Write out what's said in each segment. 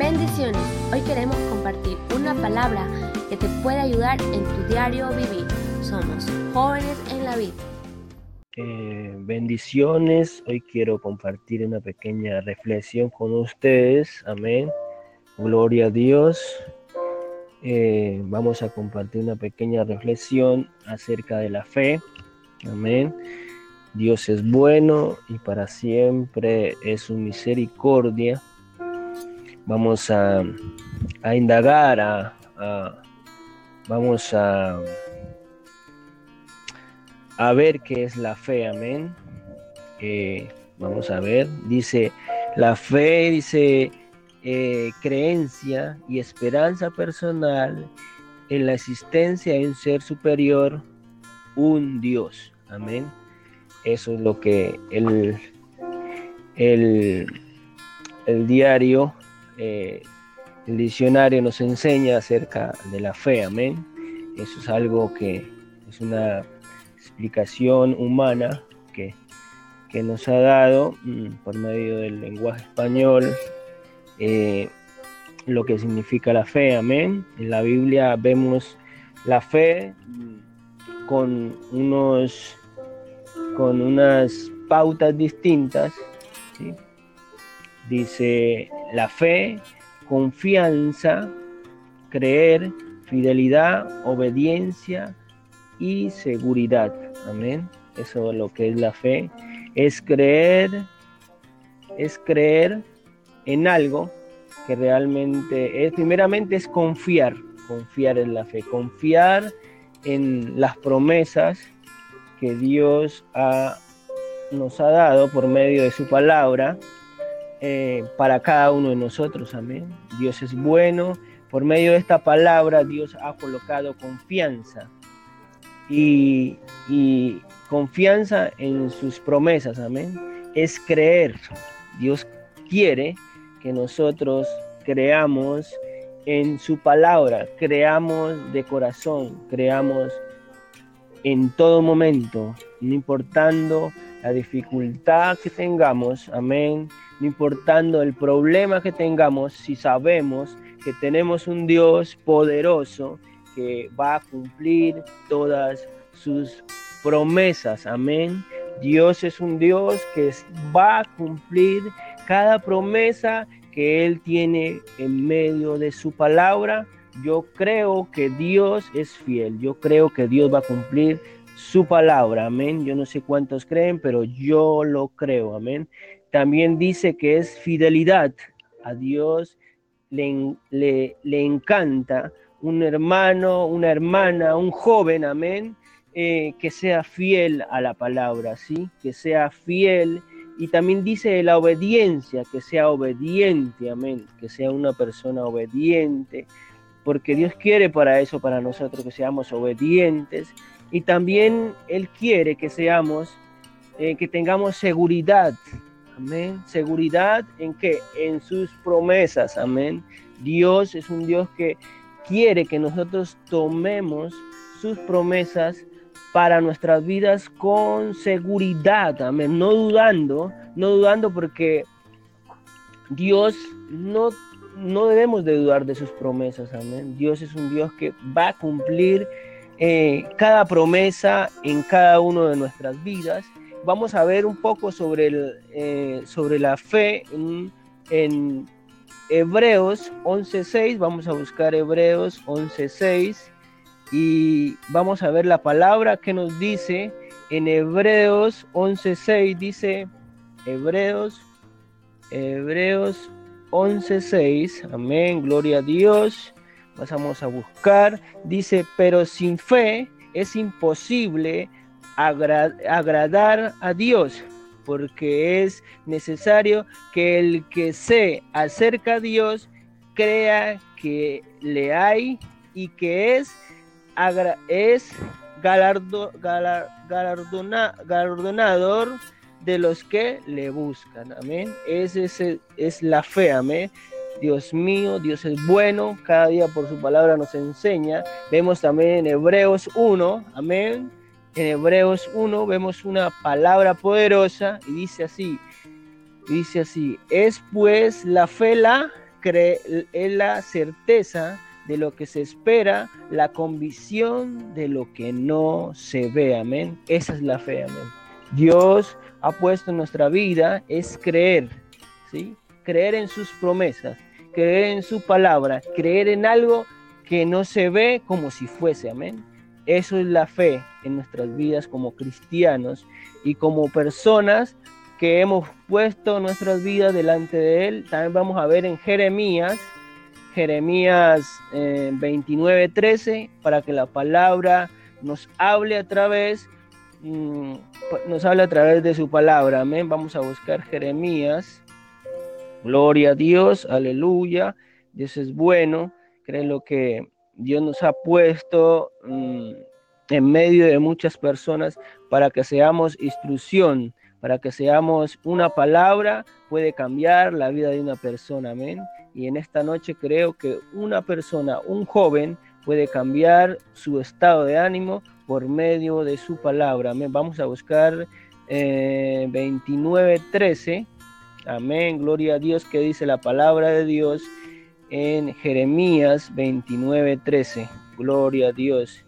Bendiciones. Hoy queremos compartir una palabra que te puede ayudar en tu diario vivir. Somos jóvenes en la vida. Eh, bendiciones. Hoy quiero compartir una pequeña reflexión con ustedes. Amén. Gloria a Dios. Eh, vamos a compartir una pequeña reflexión acerca de la fe. Amén. Dios es bueno y para siempre es su misericordia. Vamos a, indagar, a, vamos a, a ver qué es la fe, amén. Eh, vamos a ver, dice, la fe, dice, eh, creencia y esperanza personal en la existencia de un ser superior, un Dios, amén. Eso es lo que el, el, diario, eh, el diccionario nos enseña acerca de la fe, amén. Eso es algo que es una explicación humana que, que nos ha dado mm, por medio del lenguaje español eh, lo que significa la fe, amén. En la Biblia vemos la fe con unos con unas pautas distintas. Dice la fe, confianza, creer, fidelidad, obediencia y seguridad. Amén. Eso es lo que es la fe. Es creer, es creer en algo que realmente es, primeramente es confiar, confiar en la fe, confiar en las promesas que Dios nos ha dado por medio de su palabra eh, para cada uno de nosotros. Amén. Dios es bueno. Por medio de esta palabra Dios ha colocado confianza y, y confianza en sus promesas. Amén. Es creer. Dios quiere que nosotros creamos en su palabra, creamos de corazón, creamos en todo momento, no importando la dificultad que tengamos, amén, no importando el problema que tengamos, si sabemos que tenemos un Dios poderoso que va a cumplir todas sus promesas, amén. Dios es un Dios que va a cumplir cada promesa que Él tiene en medio de su palabra yo creo que Dios es fiel, yo creo que Dios va a cumplir su palabra, amén. Yo no sé cuántos creen, pero yo lo creo, amén. También dice que es fidelidad. A Dios le, le, encanta un hermano, una hermana, un joven, amén, eh, que sea fiel a la palabra, ¿sí? Que sea fiel. Y también dice la obediencia, que sea obediente, amén, que sea una persona obediente porque Dios quiere para eso, para nosotros, que seamos obedientes y también Él quiere que seamos, eh, que tengamos seguridad, amén, seguridad en qué, en sus promesas, amén. Dios es un Dios que quiere que nosotros tomemos sus promesas para nuestras vidas con seguridad, amén, no dudando, no dudando porque Dios no no debemos de dudar de sus promesas, amén. Dios es un Dios que va a cumplir eh, cada promesa en cada una de nuestras vidas. Vamos a ver un poco sobre, el, eh, sobre la fe en, en Hebreos 11.6. Vamos a buscar Hebreos 11.6 y vamos a ver la palabra que nos dice en Hebreos 11.6. Dice Hebreos, Hebreos 11.6, amén, gloria a Dios. Pasamos a buscar, dice, pero sin fe es imposible agradar a Dios, porque es necesario que el que se acerca a Dios crea que le hay y que es, es galardo, galardonador de los que le buscan. Amén. Ese es, es la fe. Amén. Dios mío, Dios es bueno, cada día por su palabra nos enseña. Vemos también en Hebreos 1, amén. En Hebreos 1 vemos una palabra poderosa y dice así, dice así, es pues la fe la es la certeza de lo que se espera, la convicción de lo que no se ve, amén. Esa es la fe, amén. Dios ha puesto en nuestra vida es creer, ¿sí? Creer en sus promesas, creer en su palabra, creer en algo que no se ve como si fuese, amén. Eso es la fe en nuestras vidas como cristianos y como personas que hemos puesto nuestras vidas delante de Él. También vamos a ver en Jeremías, Jeremías 29, eh, 13, para que la palabra nos hable a través, mm, nos hable a través de su palabra. Amén. Vamos a buscar Jeremías. Gloria a Dios, aleluya. Dios es bueno. Creen lo que Dios nos ha puesto mm, en medio de muchas personas para que seamos instrucción, para que seamos una palabra, puede cambiar la vida de una persona. Amén. Y en esta noche creo que una persona, un joven, puede cambiar su estado de ánimo por medio de su palabra. Amén. Vamos a buscar eh, 29.13. Amén. Gloria a Dios que dice la palabra de Dios en Jeremías 29.13. Gloria a Dios.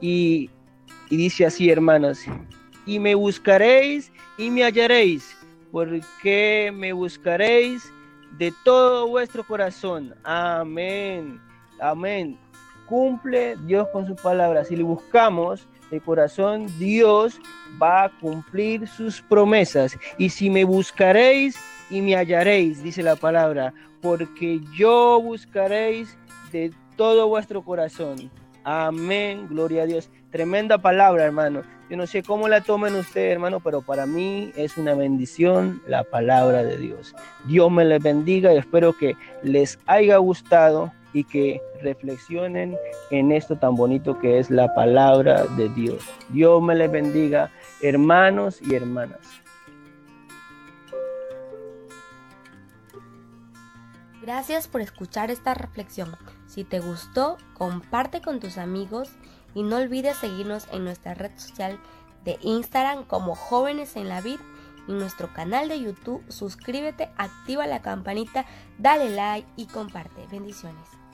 Y, y dice así, hermanas, y me buscaréis y me hallaréis, porque me buscaréis de todo vuestro corazón. Amén. Amén. Cumple Dios con su palabra. Si le buscamos de corazón, Dios va a cumplir sus promesas. Y si me buscaréis y me hallaréis, dice la palabra, porque yo buscaréis de todo vuestro corazón. Amén, gloria a Dios. Tremenda palabra, hermano. Yo no sé cómo la tomen ustedes, hermano, pero para mí es una bendición la palabra de Dios. Dios me les bendiga y espero que les haya gustado y que reflexionen en esto tan bonito que es la palabra de Dios. Dios me les bendiga, hermanos y hermanas. Gracias por escuchar esta reflexión. Si te gustó, comparte con tus amigos y no olvides seguirnos en nuestra red social de Instagram como Jóvenes en la Vid y nuestro canal de YouTube. Suscríbete, activa la campanita, dale like y comparte. Bendiciones.